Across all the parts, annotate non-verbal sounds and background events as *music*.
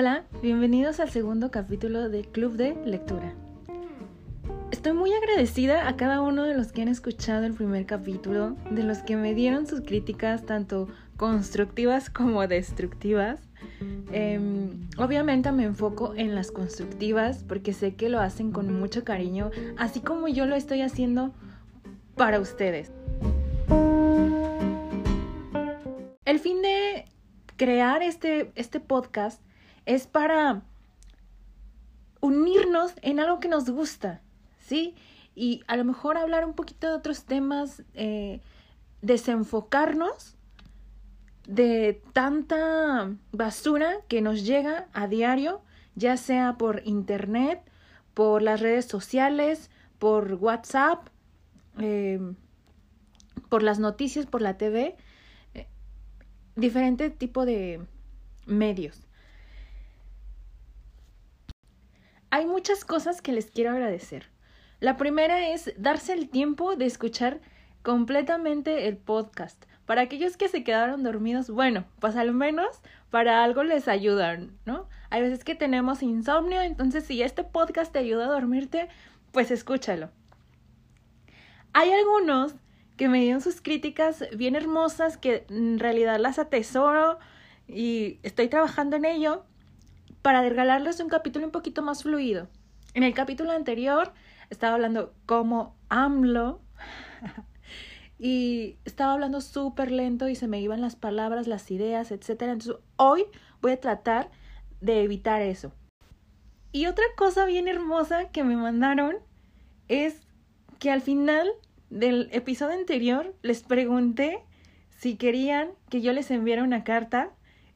Hola, bienvenidos al segundo capítulo de Club de Lectura. Estoy muy agradecida a cada uno de los que han escuchado el primer capítulo, de los que me dieron sus críticas tanto constructivas como destructivas. Em, obviamente me enfoco en las constructivas porque sé que lo hacen con mucho cariño, así como yo lo estoy haciendo para ustedes. El fin de crear este, este podcast es para unirnos en algo que nos gusta, ¿sí? Y a lo mejor hablar un poquito de otros temas, eh, desenfocarnos de tanta basura que nos llega a diario, ya sea por internet, por las redes sociales, por WhatsApp, eh, por las noticias, por la TV, eh, diferente tipo de medios. Hay muchas cosas que les quiero agradecer. La primera es darse el tiempo de escuchar completamente el podcast. Para aquellos que se quedaron dormidos, bueno, pues al menos para algo les ayudan, ¿no? Hay veces que tenemos insomnio, entonces si este podcast te ayuda a dormirte, pues escúchalo. Hay algunos que me dieron sus críticas bien hermosas que en realidad las atesoro y estoy trabajando en ello para regalarles un capítulo un poquito más fluido. En el capítulo anterior estaba hablando como AMLO *laughs* y estaba hablando súper lento y se me iban las palabras, las ideas, etc. Entonces hoy voy a tratar de evitar eso. Y otra cosa bien hermosa que me mandaron es que al final del episodio anterior les pregunté si querían que yo les enviara una carta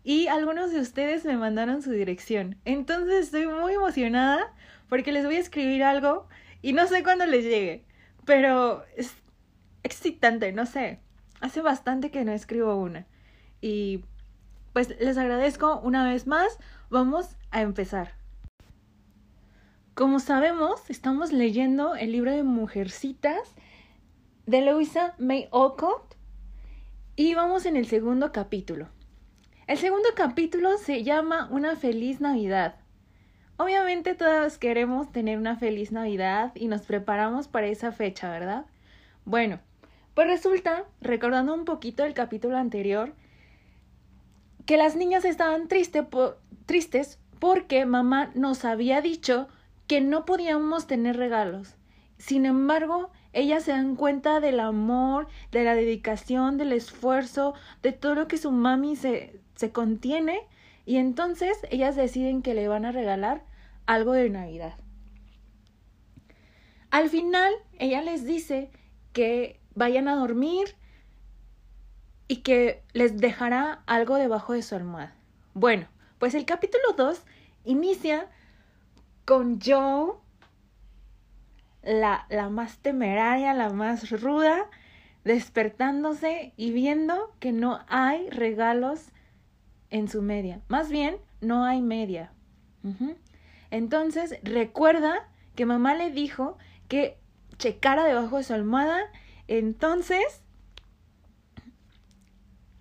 y algunos de ustedes me mandaron su dirección. Entonces estoy muy emocionada porque les voy a escribir algo y no sé cuándo les llegue, pero es excitante, no sé. Hace bastante que no escribo una. Y pues les agradezco una vez más. Vamos a empezar. Como sabemos, estamos leyendo el libro de Mujercitas de Louisa May Alcott y vamos en el segundo capítulo. El segundo capítulo se llama Una feliz Navidad. Obviamente todos queremos tener una feliz Navidad y nos preparamos para esa fecha, ¿verdad? Bueno, pues resulta, recordando un poquito el capítulo anterior, que las niñas estaban tristes porque mamá nos había dicho que no podíamos tener regalos. Sin embargo, ellas se dan cuenta del amor, de la dedicación, del esfuerzo, de todo lo que su mami se, se contiene y entonces ellas deciden que le van a regalar algo de Navidad. Al final, ella les dice que vayan a dormir y que les dejará algo debajo de su almohada. Bueno, pues el capítulo 2 inicia con Joe, la, la más temeraria, la más ruda, despertándose y viendo que no hay regalos en su media. Más bien, no hay media. Entonces, recuerda que mamá le dijo que checara debajo de su almohada. Entonces,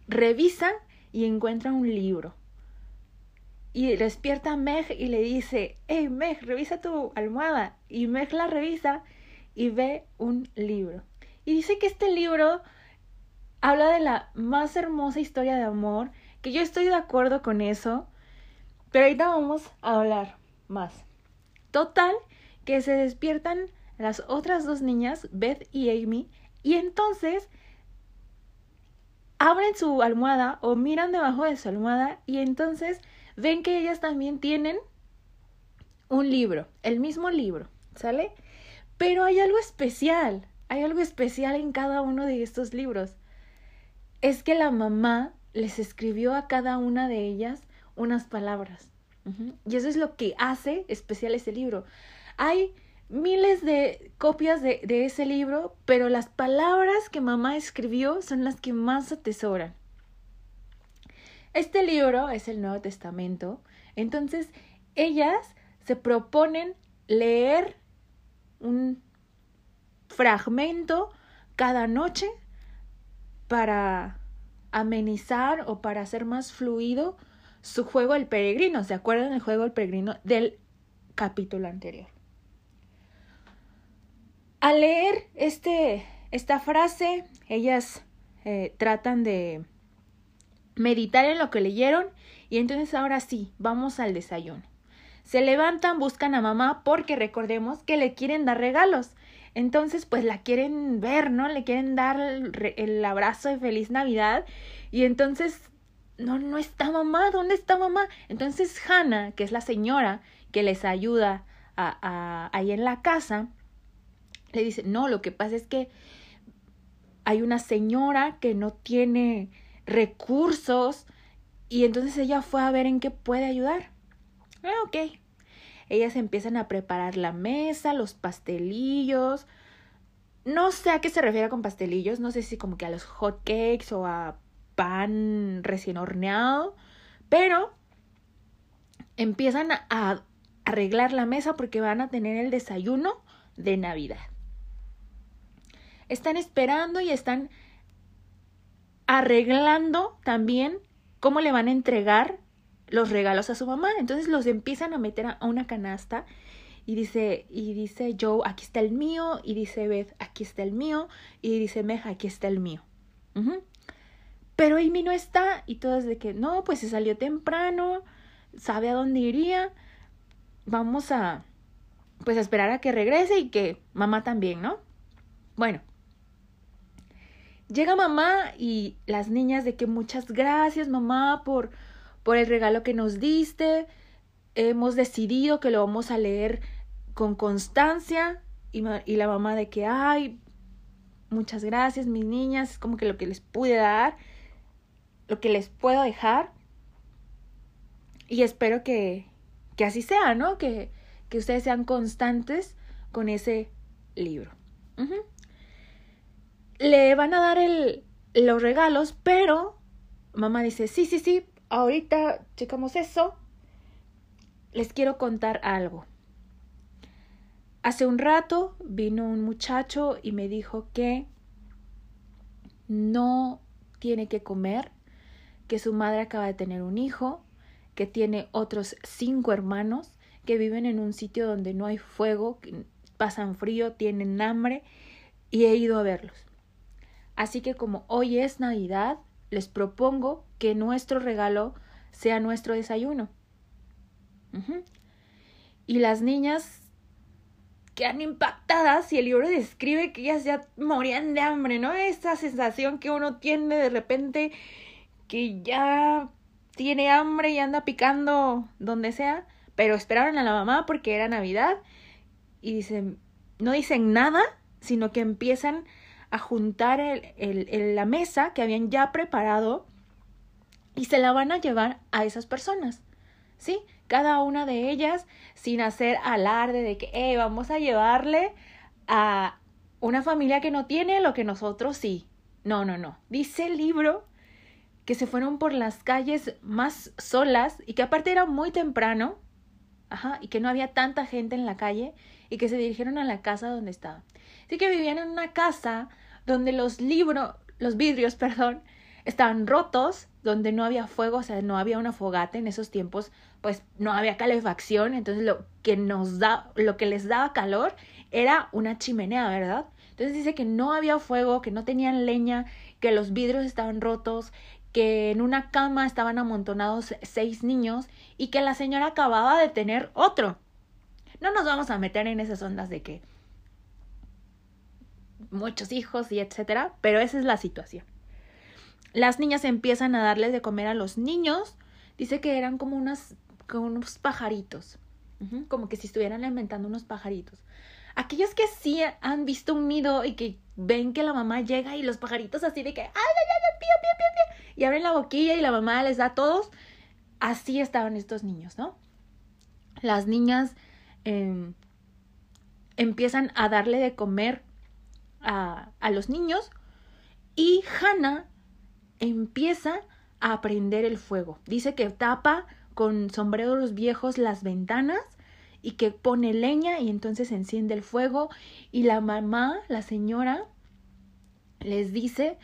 revisa y encuentra un libro. Y despierta a Meg y le dice, hey Meg, revisa tu almohada. Y Meg la revisa y ve un libro. Y dice que este libro habla de la más hermosa historia de amor que yo estoy de acuerdo con eso, pero ahorita vamos a hablar más. Total, que se despiertan las otras dos niñas, Beth y Amy, y entonces abren su almohada o miran debajo de su almohada y entonces ven que ellas también tienen un libro, el mismo libro, ¿sale? Pero hay algo especial, hay algo especial en cada uno de estos libros. Es que la mamá les escribió a cada una de ellas unas palabras. Y eso es lo que hace especial ese libro. Hay miles de copias de, de, ese libro, pero las palabras que mamá escribió son las que más atesoran. Este libro es el Nuevo Testamento, entonces ellas se proponen leer un fragmento cada noche para amenizar o para hacer más fluido su juego El Peregrino. ¿Se acuerdan el juego El Peregrino del capítulo anterior? Al leer este, esta frase, ellas eh, tratan de meditar en lo que leyeron y entonces ahora sí, vamos al desayuno. Se levantan, buscan a mamá porque recordemos que le quieren dar regalos. Entonces, pues la quieren ver, ¿no? Le quieren dar el, abrazo de feliz Navidad. Y entonces, no, no está mamá, ¿dónde está mamá? Entonces Hannah, que es la señora que les ayuda a, ahí en la casa, le dice, no, lo que pasa es que hay una señora que no tiene recursos y entonces ella fue a ver en qué puede ayudar. Ah, ok. Ellas empiezan a preparar la mesa, los pastelillos. No sé a qué se refiere con pastelillos, no sé si como que a los hot cakes o a pan recién horneado, pero empiezan a arreglar la mesa porque van a tener el desayuno de Navidad. Están esperando y están arreglando también cómo le van a entregar los regalos a su mamá. Entonces los empiezan a meter a una canasta y dice, y dice Joe, aquí está el mío, y dice Beth, aquí está el mío, y dice Meja, aquí está el mío. Pero Amy no está, y todas de que, no, pues se salió temprano, sabe a dónde iría, vamos a, pues a esperar a que regrese y que mamá también, ¿no? Bueno, llega mamá y las niñas de que muchas gracias mamá por por el regalo que nos diste. Hemos decidido que lo vamos a leer con constancia. Y, la mamá de que, ay, muchas gracias, mis niñas. Es como que lo que les pude dar, lo que les puedo dejar. Y espero que, que así sea, ¿no? Que, que ustedes sean constantes con ese libro. Le van a dar el, los regalos, pero mamá dice, sí, sí, sí, ahorita checamos eso, les quiero contar algo. Hace un rato vino un muchacho y me dijo que no tiene que comer, que su madre acaba de tener un hijo, que tiene otros cinco hermanos, que viven en un sitio donde no hay fuego, pasan frío, tienen hambre, y he ido a verlos. Así que como hoy es Navidad, les propongo que nuestro regalo sea nuestro desayuno. Y las niñas quedan impactadas y el libro describe que ellas ya morían de hambre, ¿no? Esa sensación que uno tiene de repente que ya tiene hambre y anda picando donde sea, pero esperaron a la mamá porque era Navidad y dicen, no dicen nada, sino que empiezan a juntar el, la mesa que habían ya preparado y se la van a llevar a esas personas. ¿Sí? Cada una de ellas sin hacer alarde de que, eh, vamos a llevarle a una familia que no tiene lo que nosotros sí. No, no, no. Dice el libro que se fueron por las calles más solas y que aparte era muy temprano, ajá, y que no había tanta gente en la calle y que se dirigieron a la casa donde estaba. Así que vivían en una casa donde los libros, los vidrios, *laughs* perdón, estaban rotos, donde no había fuego, o sea, no había una fogata en esos tiempos, pues no había calefacción, entonces lo que nos da, lo que les daba calor era una chimenea, ¿verdad? Entonces dice que no había fuego, que no tenían leña, que los vidrios estaban rotos, que en una cama estaban amontonados seis niños y que la señora acababa de tener otro. No nos vamos a meter en esas ondas de que muchos hijos y etcétera, pero esa es la situación. Las niñas empiezan a darles de comer a los niños. Dice que eran como unas unos pajaritos, como que si estuvieran alimentando unos pajaritos. Aquellos que sí han visto un nido y que ven que la mamá llega y los pajaritos así de que ay ay ay pío pío pío pío y abren la boquilla y la mamá les da a todos. Así estaban estos niños, ¿no? Las niñas em, empiezan a darle de comer a, a los niños y Hannah empieza a prender el fuego. Dice que tapa con sombreros viejos las ventanas y que pone leña y entonces enciende el fuego y la mamá, la señora, les dice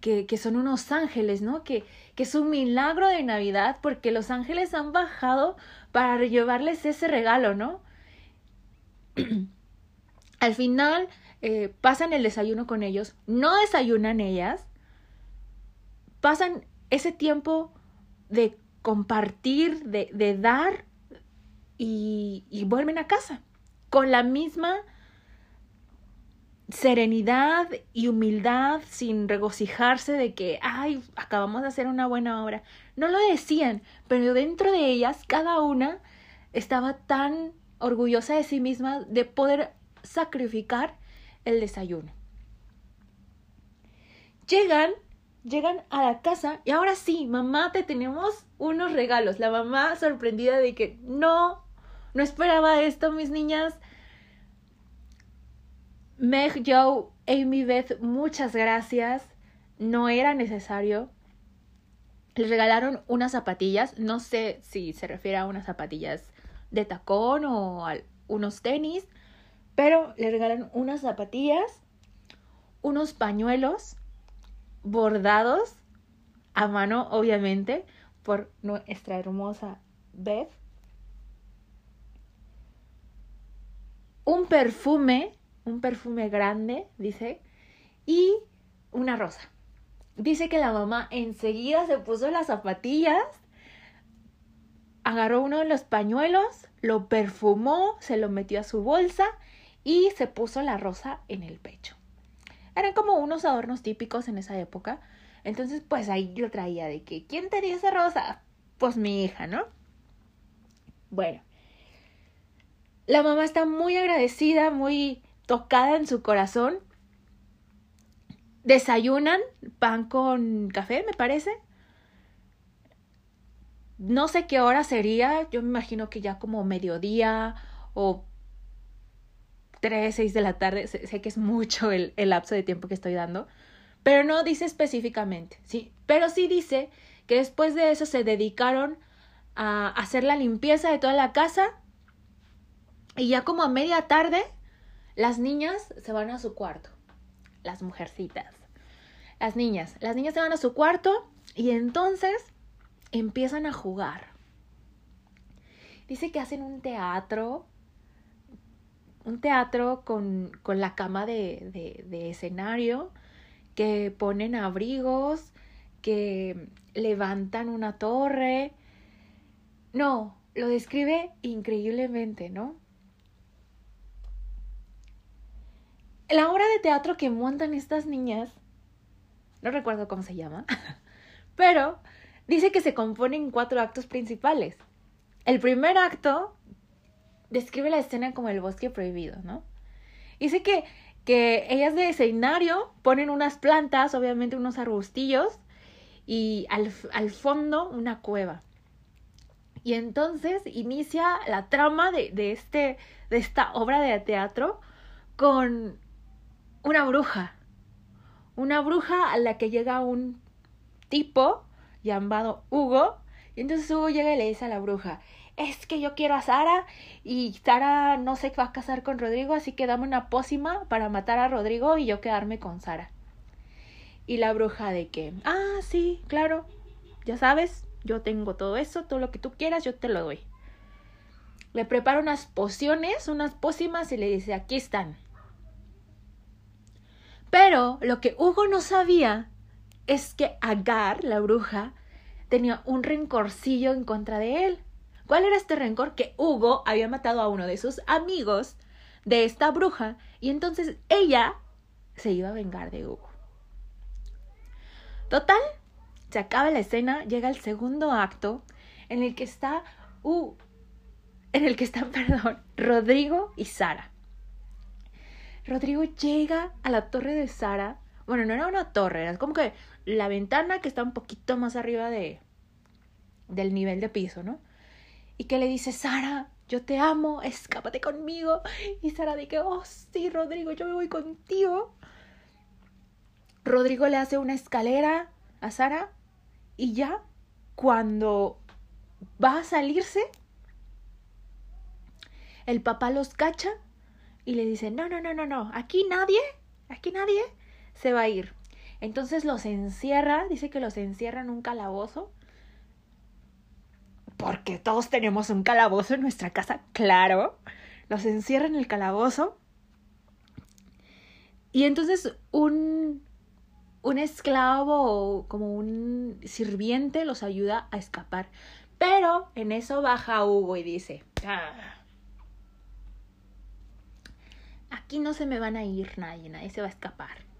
que, que son unos ángeles, ¿no? Que, que es un milagro de Navidad porque los ángeles han bajado para llevarles ese regalo, ¿no? *clears throat* Al final eh, pasan el desayuno con ellos, no desayunan ellas, pasan ese tiempo de compartir, de, de dar y, y vuelven a casa con la misma serenidad y humildad, sin regocijarse de que, ay, acabamos de hacer una buena obra. No lo decían, pero dentro de ellas, cada una estaba tan orgullosa de sí misma de poder sacrificar el desayuno. Llegan, llegan a la casa y ahora sí, mamá, te tenemos unos regalos. La mamá sorprendida de que no, no esperaba esto, mis niñas. Meg, Joe, Amy, Beth, muchas gracias. No era necesario. Les regalaron unas zapatillas. No sé si se refiere a unas zapatillas de tacón o unos tenis. Pero le regalaron unas zapatillas, unos pañuelos bordados a mano, obviamente, por nuestra hermosa Beth. Un perfume un perfume grande, dice, y una rosa. Dice que la mamá enseguida se puso las zapatillas, agarró uno de los pañuelos, lo perfumó, se lo metió a su bolsa y se puso la rosa en el pecho. Eran como unos adornos típicos en esa época. Entonces, pues ahí lo traía de que, ¿quién tenía esa rosa? Pues mi hija, ¿no? Bueno, la mamá está muy agradecida, muy tocada en su corazón. Desayunan pan con café, me parece. No sé qué hora sería, yo me imagino que ya como mediodía o 3, 6 de la tarde, sé, que es mucho el, el, lapso de tiempo que estoy dando, pero no dice específicamente, sí, pero sí dice que después de eso se dedicaron a hacer la limpieza de toda la casa y ya como a media tarde las niñas se van a su cuarto. Las mujercitas. Las niñas. Las niñas se van a su cuarto y entonces empiezan a jugar. Dice que hacen un teatro. Un teatro con, con la cama de, de, de escenario. Que ponen abrigos. Que levantan una torre. No, lo describe increíblemente, ¿no? la obra de teatro que montan estas niñas, no recuerdo cómo se llama, *laughs* pero dice que se compone en cuatro actos principales. El primer acto describe la escena como el bosque prohibido, ¿no? Dice que, que ellas de escenario ponen unas plantas, obviamente unos arbustillos, y al, al fondo una cueva. Y entonces inicia la trama de, de, este, de esta obra de teatro con una bruja. Una bruja a la que llega un tipo llamado Hugo. Y entonces Hugo llega y le dice a la bruja, es que yo quiero a Sara y Sara no se va a casar con Rodrigo, así que dame una pócima para matar a Rodrigo y yo quedarme con Sara. Y la bruja de que, ah, sí, claro, ya sabes, yo tengo todo eso, todo lo que tú quieras, yo te lo doy. Le prepara unas pociones, unas pócimas y le dice, aquí están. Pero lo que Hugo no sabía es que Agar, la bruja, tenía un rencorcillo en contra de él. ¿Cuál era este rencor? Que Hugo había matado a uno de sus amigos de esta bruja y entonces ella se iba a vengar de Hugo. Total, se acaba la escena, llega el segundo acto en el que está uh, en el que están, *laughs* perdón, Rodrigo y Sara. Rodrigo llega a la torre de Sara. Bueno, no era una torre, era como que la ventana que está un poquito más arriba de del nivel de piso, ¿no? Y que le dice, Sara, yo te amo, escápate conmigo. Y Sara dice, oh, sí, Rodrigo, yo me voy contigo. Rodrigo le hace una escalera a Sara y ya cuando va a salirse, el papá los cacha y le dice, no, no, no, no, no, aquí nadie, aquí nadie se va a ir. Entonces los encierra, dice que los encierra en un calabozo. Porque todos tenemos un calabozo en nuestra casa, claro. Los encierra en el calabozo. Y entonces un, un esclavo o como un sirviente los ayuda a escapar. Pero en eso baja Hugo y dice, ah, aquí no se me van a ir nadie, nadie se va a escapar.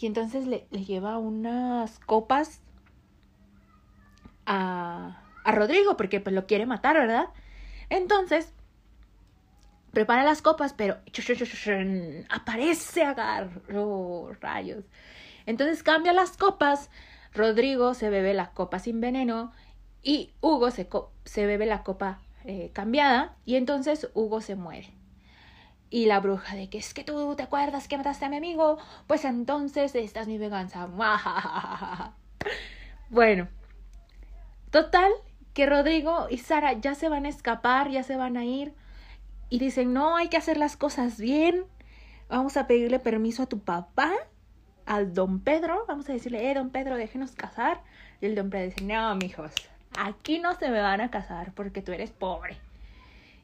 Y entonces le, lleva unas copas a, a Rodrigo porque pues lo quiere matar, ¿verdad? Entonces prepara las copas, pero aparece agarro rayos. Entonces cambia las copas. Rodrigo se bebe la copa sin veneno y Hugo se, se bebe la copa eh, cambiada y entonces Hugo se muere. Y la bruja de que es que tú te acuerdas que mataste a mi amigo, pues entonces esta es mi venganza. *laughs* bueno, total que Rodrigo y Sara ya se van a escapar, ya se van a ir y dicen, no, hay que hacer las cosas bien, vamos a pedirle permiso a tu papá, al don Pedro, vamos a decirle, eh, don Pedro, déjenos casar. Y el don Pedro dice, no, mijos, aquí no se me van a casar porque tú eres pobre.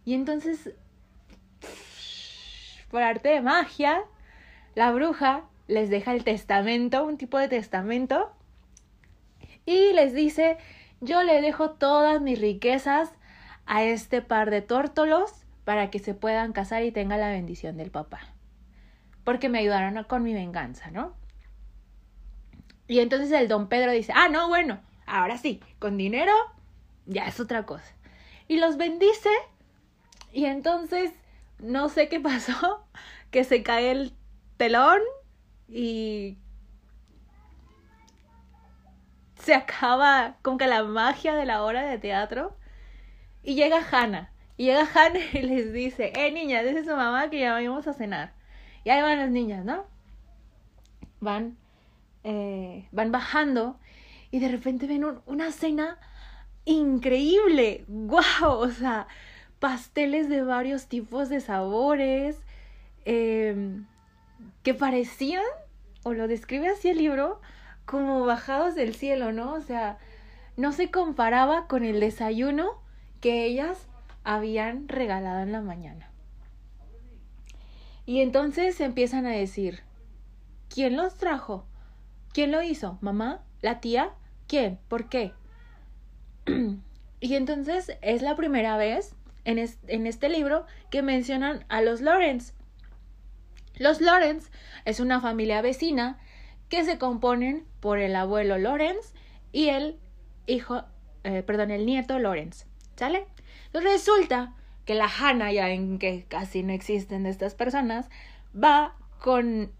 Y entonces, por arte de magia, la bruja les deja el testamento, un tipo de testamento, y les dice, yo le dejo todas mis riquezas a este par de tórtolos para que se puedan casar y tenga la bendición del papá. Porque me ayudaron con mi venganza, ¿no? Y entonces el don Pedro dice, ah, no, bueno, ahora sí, con dinero ya es otra cosa. Y los bendice y entonces no sé qué pasó, *laughs* que se cae el telón y se acaba como que la magia de la hora de teatro y llega Hannah. Y llega *laughs* Hannah y les dice, eh niñas, dice su mamá que ya vamos a cenar. Y ahí van las niñas, ¿no? Van, eh, van bajando y de repente ven una cena increíble, wow, o sea, pasteles de varios tipos de sabores, em, que parecían, o lo describe así el libro, como bajados del cielo, ¿no? O sea, no se comparaba con el desayuno que ellas habían regalado en la mañana. Y entonces empiezan a decir, ¿quién los trajo? ¿Quién lo hizo? ¿Mamá? ¿La tía? ¿Quién? ¿Por qué? *clears throat* y entonces es la primera vez en, este libro que mencionan a los Lawrence. Los Lawrence es una familia vecina que se componen por el abuelo Lawrence y el hijo, eh, perdón, el nieto Lawrence. ¿Sale? resulta que la Hannah, ya en que casi no existen estas personas, va con,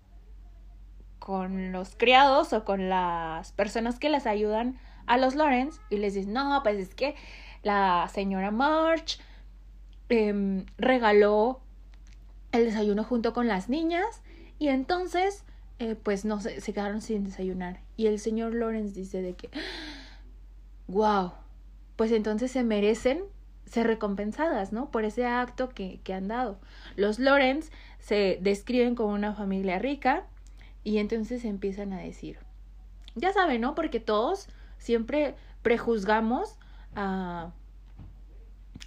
con los criados o con las personas que les ayudan a los Lawrence y les dice, no, pues es que la señora March em, regaló el desayuno junto con las niñas y entonces eh, pues no se, se quedaron sin desayunar y el señor Lawrence dice de que *gasps* wow pues entonces se merecen ser recompensadas, ¿no? Por ese acto que, que han dado. Los Lawrence se describen como una familia rica y entonces empiezan a decir, ya saben, ¿no? Porque todos siempre prejuzgamos a,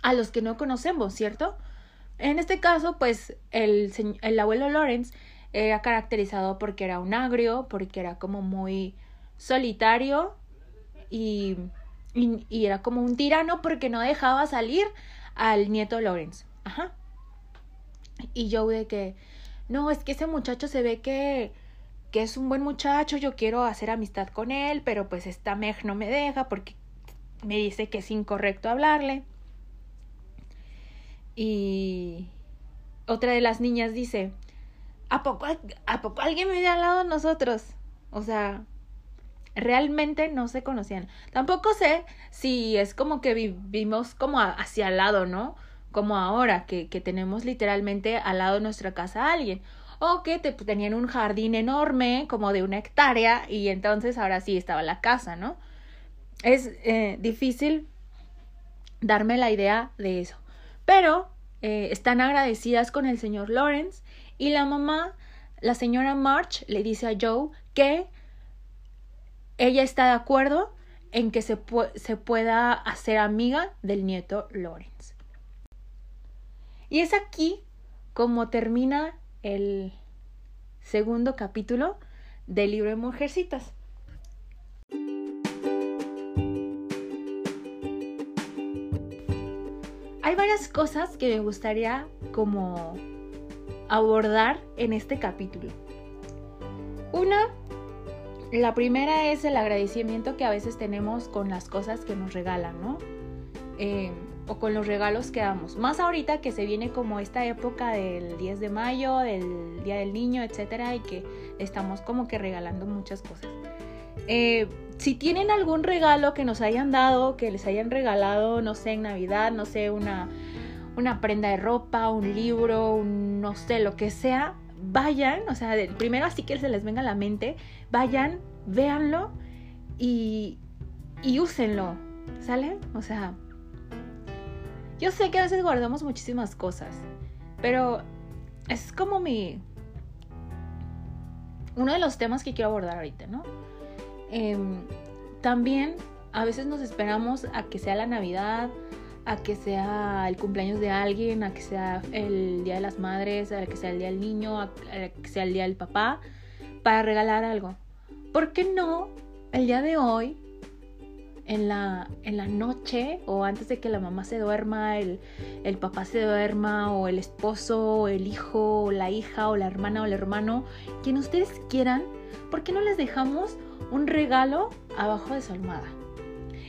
a los que no conocemos, ¿cierto? En este caso, pues el, el abuelo Lawrence era caracterizado porque era un agrio, porque era como muy solitario y, y, era como un tirano porque no dejaba salir al nieto Lawrence. Ajá. Y yo de que, no, es que ese muchacho se ve que que es un buen muchacho, yo quiero hacer amistad con él, pero pues esta Meg no me deja porque me dice que es incorrecto hablarle. Y otra de las niñas dice, ¿a poco, ¿a poco alguien me al lado de nosotros? O sea, realmente no se conocían. Tampoco sé si es como que vivimos como hacia al lado, ¿no? Como ahora, que, que tenemos literalmente al lado de nuestra casa a alguien o que te, tenían un jardín enorme, como de una hectárea, y entonces ahora sí estaba la casa, ¿no? Es eh, difícil darme la idea de eso. Pero eh, están agradecidas con el señor Lawrence y la mamá, la señora March, le dice a Joe que ella está de acuerdo en que se, se pueda hacer amiga del nieto Lawrence. Y es aquí como termina el segundo capítulo del libro de Mujercitas. Hay varias cosas que me gustaría como abordar en este capítulo. Una, la primera es el agradecimiento que a veces tenemos con las cosas que nos regalan, ¿no? Eh, o con los regalos que damos. Más ahorita que se viene como esta época del 10 de mayo, del Día del Niño, etcétera, y que estamos como que regalando muchas cosas. Eh, si tienen algún regalo que nos hayan dado, que les hayan regalado, no sé, en Navidad, no sé, una, una prenda de ropa, un libro, no sé, lo que sea, vayan, o sea, primero así que se les venga a la mente, vayan, véanlo y, y úsenlo, ¿sale? O sea, yo sé que a veces guardamos muchísimas cosas, pero es como mi... Uno de los temas que quiero abordar ahorita, ¿no? Em, también a veces nos esperamos a que sea la Navidad, a que sea el cumpleaños de alguien, a que sea el Día de las Madres, a que sea el Día del Niño, a que sea el Día del Papá, para regalar algo. ¿Por qué no el día de hoy en la, en la noche o antes de que la mamá se duerma, el, el papá se duerma o el esposo o el hijo o la hija o la hermana o el hermano, quien ustedes quieran, ¿por qué no les dejamos un regalo abajo de su almohada?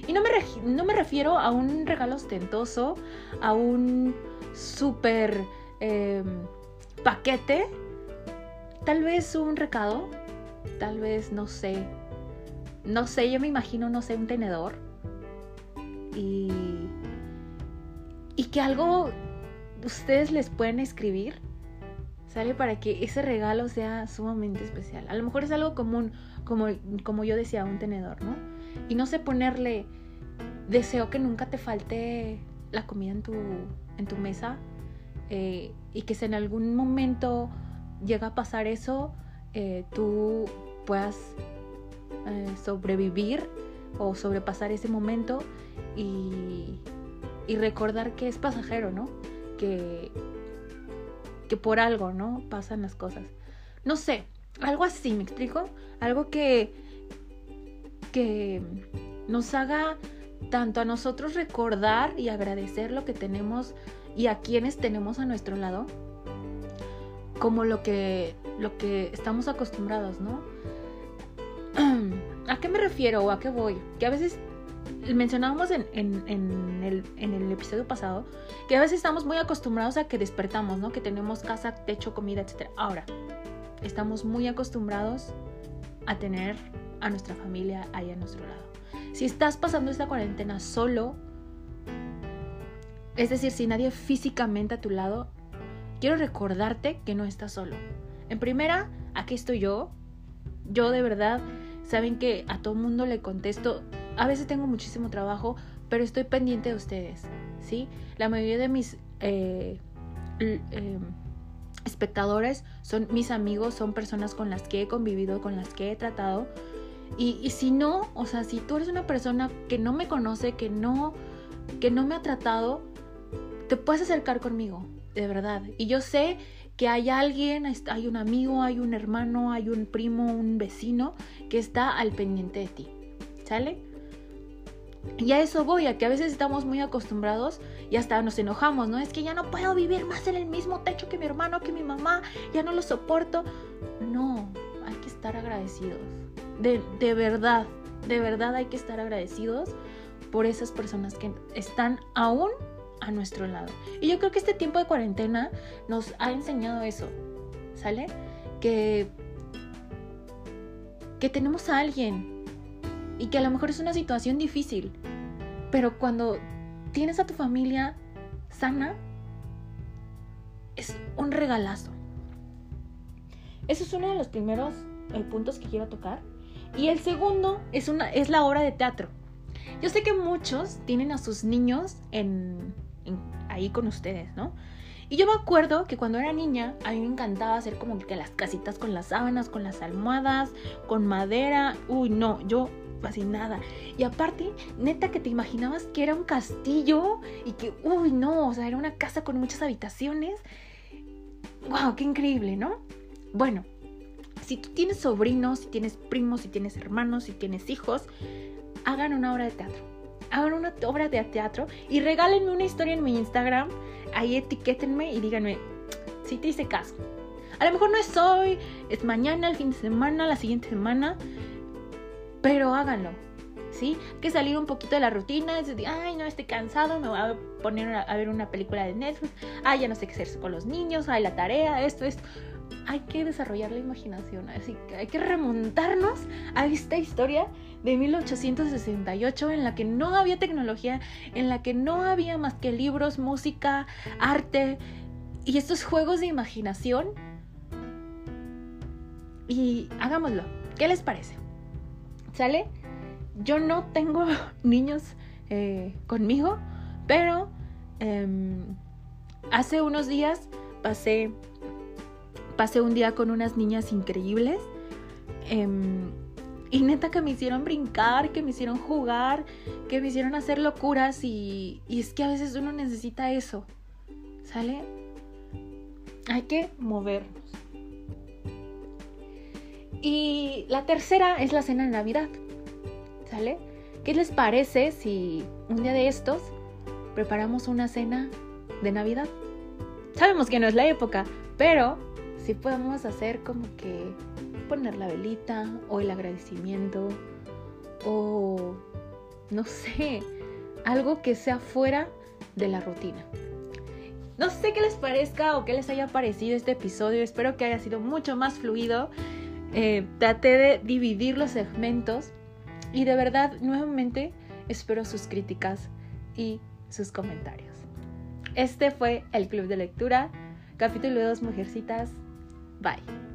Y no me, no me refiero a un regalo ostentoso, a un súper em, paquete, tal vez un recado, tal vez, no sé, no sé, yo me imagino, no sé, un tenedor. Y, y que algo ustedes les pueden escribir, ¿sale? Para que ese regalo sea sumamente especial. A lo mejor es algo común, como, como yo decía, un tenedor, ¿no? Y no sé ponerle, deseo que nunca te falte la comida en tu, en tu mesa eh, y que si en algún momento llega a pasar eso, eh, tú puedas eh, sobrevivir o sobrepasar ese momento y, y, recordar que es pasajero, ¿no? Que, que por algo, ¿no? Pasan las cosas. No sé, algo así, ¿me explico? Algo que, que nos haga tanto a nosotros recordar y agradecer lo que tenemos y a quienes tenemos a nuestro lado, como lo que, lo que estamos acostumbrados, ¿no? *clears throat* ¿A qué me refiero o a qué voy? Que a veces mencionábamos en, el, episodio pasado que a veces estamos muy acostumbrados a que despertamos, ¿no? Que tenemos casa, techo, comida, etc. Ahora, estamos muy acostumbrados a tener a nuestra familia ahí a nuestro lado. Si estás pasando esta cuarentena solo, es decir, si nadie físicamente a tu lado, quiero recordarte que no estás solo. En primera, aquí estoy yo. Yo de verdad Saben que a todo mundo le contesto. A veces tengo muchísimo trabajo, pero estoy pendiente de ustedes, ¿sí? La mayoría de mis eh, em, espectadores son mis amigos, son personas con las que he convivido, con las que he tratado. Y, y, si no, o sea, si tú eres una persona que no me conoce, que no, que no me ha tratado, te puedes acercar conmigo, de verdad. Y yo sé que hay alguien, hay un amigo, hay un hermano, hay un primo, un vecino que está al pendiente de ti. ¿Sale? Y a eso voy, a que a veces estamos muy acostumbrados y hasta nos enojamos, ¿no? Es que ya no puedo vivir más en el mismo techo que mi hermano, que mi mamá, ya no lo soporto. No, hay que estar agradecidos. De, de verdad, de verdad hay que estar agradecidos por esas personas que están aún a nuestro lado. Y yo creo que este tiempo de cuarentena nos ha enseñado eso, ¿sale? Que, que tenemos a alguien y que a lo mejor es una situación difícil, pero cuando tienes a tu familia sana, es un regalazo. Eso es uno de los primeros eh, puntos que quiero tocar. Y el segundo es, una, es la obra de teatro. Yo sé que muchos tienen a sus niños en, ahí con ustedes, ¿no? Y yo me acuerdo que cuando era niña, a mí me encantaba hacer como que las casitas con las sábanas, con las almohadas, con madera. Uy, no, yo fascinada. Y aparte, neta que te imaginabas que era un castillo y que, uy, no, o sea, era una casa con muchas habitaciones. ¡Wow! ¡Qué increíble, ¿no? Bueno, si tú tienes sobrinos, si tienes primos, si tienes hermanos, si tienes hijos, hagan una obra de teatro. Hagan una obra de teatro y regálenme una historia en mi Instagram. Ahí etiquétenme y díganme si te hice caso. A lo mejor no es hoy, es mañana, el fin de semana, la siguiente semana, pero háganlo. ¿Sí? Hay que salir un poquito de la rutina, es decir, ay, no, estoy cansado, me voy a poner a ver una película de Netflix, ay, ya no sé qué hacer con los niños, ay, la tarea, esto, esto hay que desarrollar la imaginación, así que hay que remontarnos a esta historia de 1868 en la que no había tecnología, en la que no había más que libros, música, arte y estos juegos de imaginación. Y hagámoslo. ¿Qué les parece? ¿Sale? Yo no tengo *laughs* niños eh, conmigo, pero em, hace unos días pasé pasé un día con unas niñas increíbles. Em, y neta que me hicieron brincar, que me hicieron jugar, que me hicieron hacer locuras y, y es que a veces uno necesita eso. ¿Sale? Hay que movernos. Y la tercera es la cena de Navidad. ¿Sale? ¿Qué les parece si un día de estos preparamos una cena de Navidad? Sabemos que no es la época, pero si podemos hacer como que poner la velita o el agradecimiento o no sé, algo que sea fuera de la rutina. No sé qué les parezca o qué les haya parecido este episodio, espero que haya sido mucho más fluido. Eh, traté de dividir los segmentos y de verdad nuevamente espero sus críticas y sus comentarios. Este fue el Club de Lectura, capítulo 2 Mujercitas Bye.